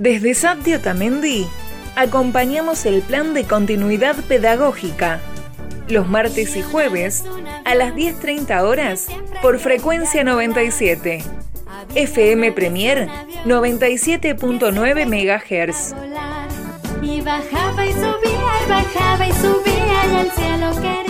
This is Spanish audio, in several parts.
Desde Sapti Otamendi acompañamos el plan de continuidad pedagógica los martes y jueves a las 10.30 horas por frecuencia 97. FM Premier 97.9 MHz. Y bajaba y subía y bajaba y subía y al cielo quería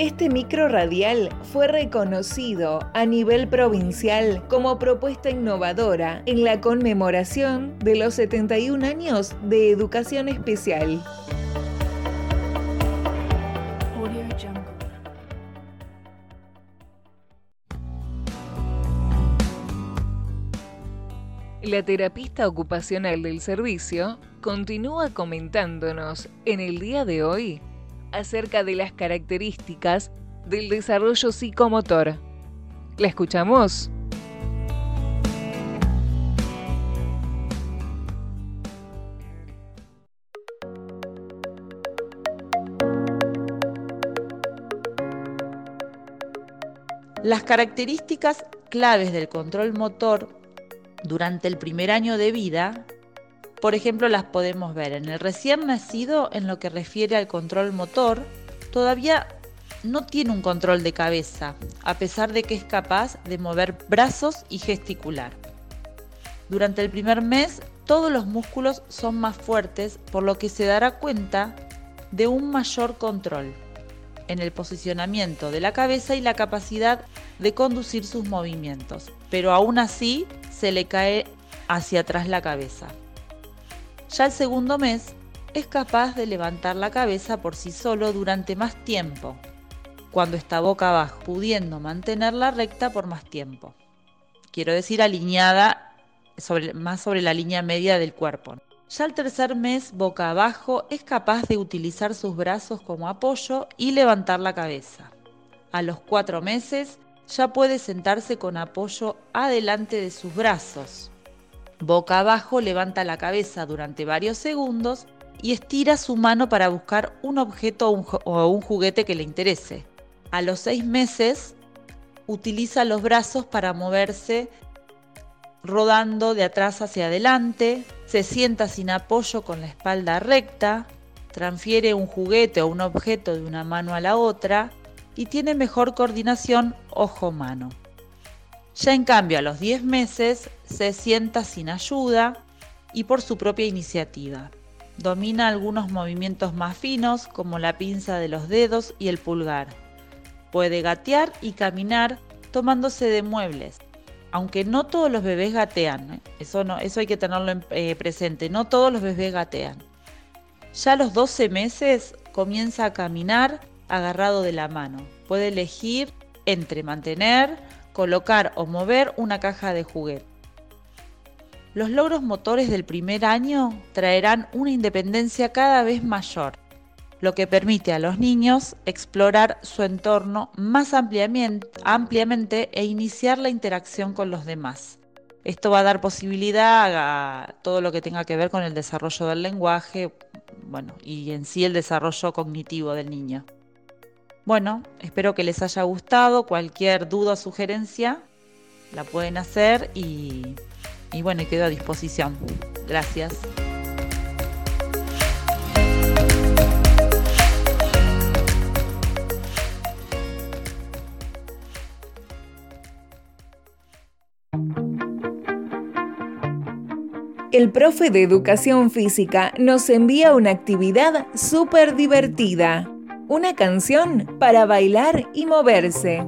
Este micro radial fue reconocido a nivel provincial como propuesta innovadora en la conmemoración de los 71 años de educación especial. La terapista ocupacional del servicio continúa comentándonos en el día de hoy acerca de las características del desarrollo psicomotor. ¿La escuchamos? Las características claves del control motor durante el primer año de vida por ejemplo, las podemos ver en el recién nacido en lo que refiere al control motor, todavía no tiene un control de cabeza, a pesar de que es capaz de mover brazos y gesticular. Durante el primer mes, todos los músculos son más fuertes, por lo que se dará cuenta de un mayor control en el posicionamiento de la cabeza y la capacidad de conducir sus movimientos, pero aún así se le cae hacia atrás la cabeza. Ya el segundo mes es capaz de levantar la cabeza por sí solo durante más tiempo, cuando está boca abajo, pudiendo mantenerla recta por más tiempo. Quiero decir alineada más sobre la línea media del cuerpo. Ya el tercer mes, boca abajo, es capaz de utilizar sus brazos como apoyo y levantar la cabeza. A los cuatro meses, ya puede sentarse con apoyo adelante de sus brazos, Boca abajo levanta la cabeza durante varios segundos y estira su mano para buscar un objeto o un, juguete que le interese. A los seis meses utiliza los brazos para moverse rodando de atrás hacia adelante, se sienta sin apoyo con la espalda recta, transfiere un juguete o un objeto de una mano a la otra y tiene mejor coordinación ojo-mano. Ya en cambio a los 10 meses se sienta sin ayuda y por su propia iniciativa. Domina algunos movimientos más finos como la pinza de los dedos y el pulgar. Puede gatear y caminar tomándose de muebles. Aunque no todos los bebés gatean, ¿eh? eso, hay que tenerlo eh, presente, no todos los bebés gatean. Ya a los 12 meses comienza a caminar agarrado de la mano. Puede elegir entre mantener colocar o mover una caja de juguete. Los logros motores del primer año traerán una independencia cada vez mayor, lo que permite a los niños explorar su entorno más ampliamente, e iniciar la interacción con los demás. Esto va a dar posibilidad a todo lo que tenga que ver con el desarrollo del lenguaje, bueno, y en sí el desarrollo cognitivo del niño. Bueno, espero que les haya gustado. Cualquier duda o sugerencia la pueden hacer y, bueno, quedo a disposición. Gracias. El profe de educación física nos envía una actividad súper divertida una canción para bailar y moverse.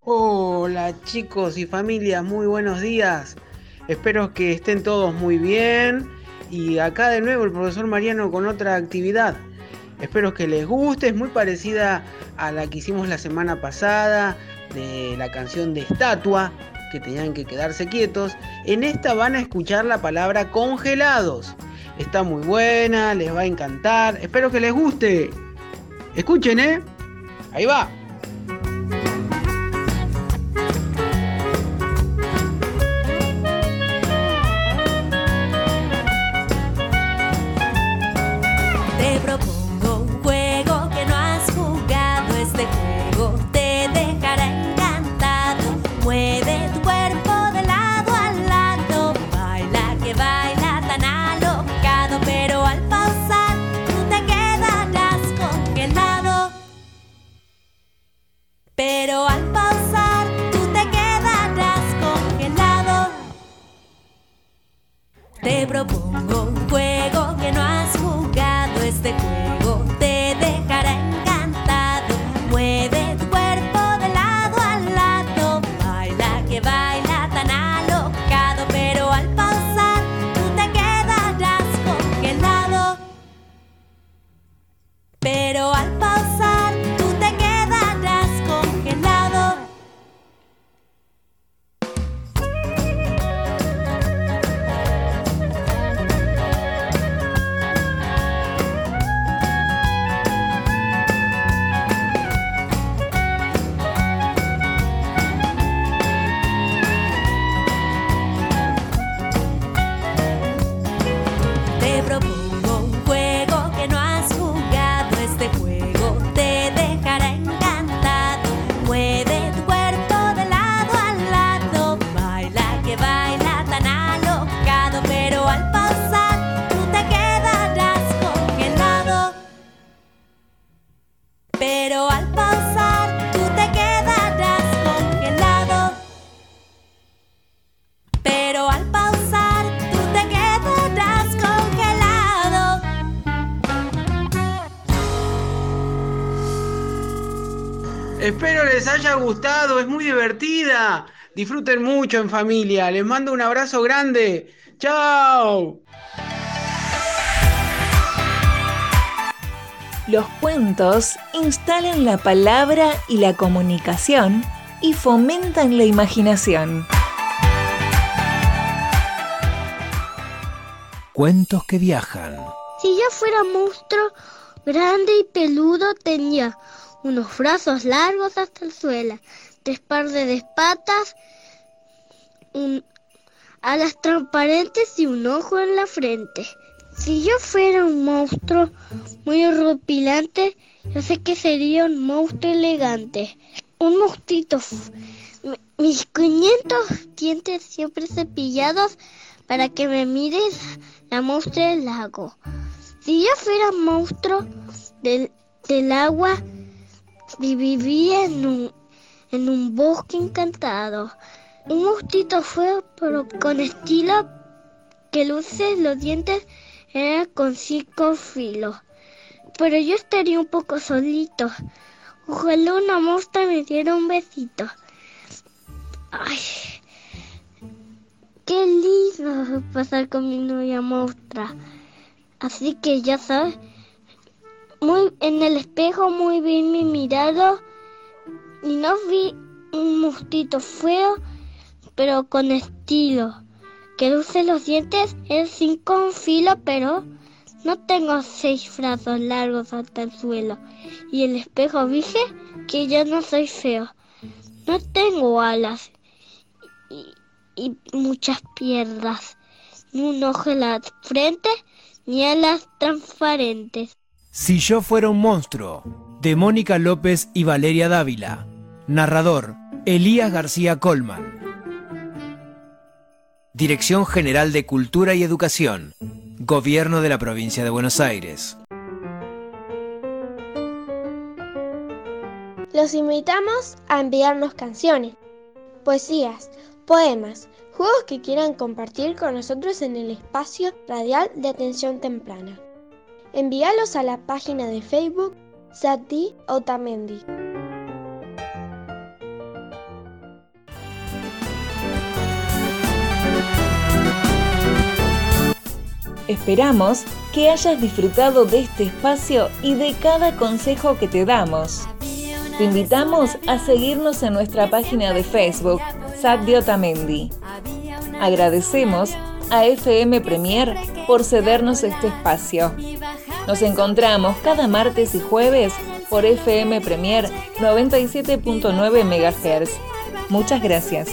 Hola chicos y familias, muy buenos días. Espero que estén todos muy bien. Y acá de nuevo el profesor Mariano con otra actividad. Espero que les guste, es muy parecida a la que hicimos la semana pasada, de la canción de estatua, que tenían que quedarse quietos. En esta van a escuchar la palabra congelados. Está muy buena, les va a encantar. Espero que les guste. Escuchen, ¿eh? Ahí va. que baila. Espero les haya gustado, es muy divertida. Disfruten mucho en familia. Les mando un abrazo grande. ¡Chao! Los cuentos instalan la palabra y la comunicación y fomentan la imaginación. Cuentos que viajan. Si yo fuera monstruo grande y peludo, tenía unos brazos largos hasta el suelo, tres pares de patas, alas transparentes y un ojo en la frente. Si yo fuera un monstruo muy horripilante, yo sé que sería un monstruo elegante. Un monstruito. Mis 500 dientes siempre cepillados para que me mires la monstrua del lago. Si yo fuera un monstruo del, del agua, vivía en un, en un bosque encantado. Un mostito fue, pero con estilo que luce los dientes era con cinco filos. Pero yo estaría un poco solito. Ojalá una mostra me diera un besito. Ay, qué lindo pasar con mi novia mostra. Así que ya sabes, muy en el espejo muy bien mi mirado y no vi un mustito feo, pero con estilo, que luce los dientes es cinco filo, pero no tengo seis brazos largos hasta el suelo. Y el espejo dije que yo no soy feo. No tengo alas y, y muchas piernas, ni un ojo en la frente, ni alas transparentes. Si yo fuera un monstruo, de Mónica López y Valeria Dávila. Narrador, Elías García Colman. Dirección General de Cultura y Educación. Gobierno de la Provincia de Buenos Aires. Los invitamos a enviarnos canciones, poesías, poemas, juegos que quieran compartir con nosotros en el espacio radial de atención temprana envíalos a la página de Facebook Sati Otamendi. Esperamos que hayas disfrutado de este espacio y de cada consejo que te damos. Te invitamos a seguirnos en nuestra página de Facebook, Sadio Otamendi. Agradecemos a FM Premier por cedernos este espacio. Nos encontramos cada martes y jueves por FM Premier 97.9 MHz. Muchas gracias.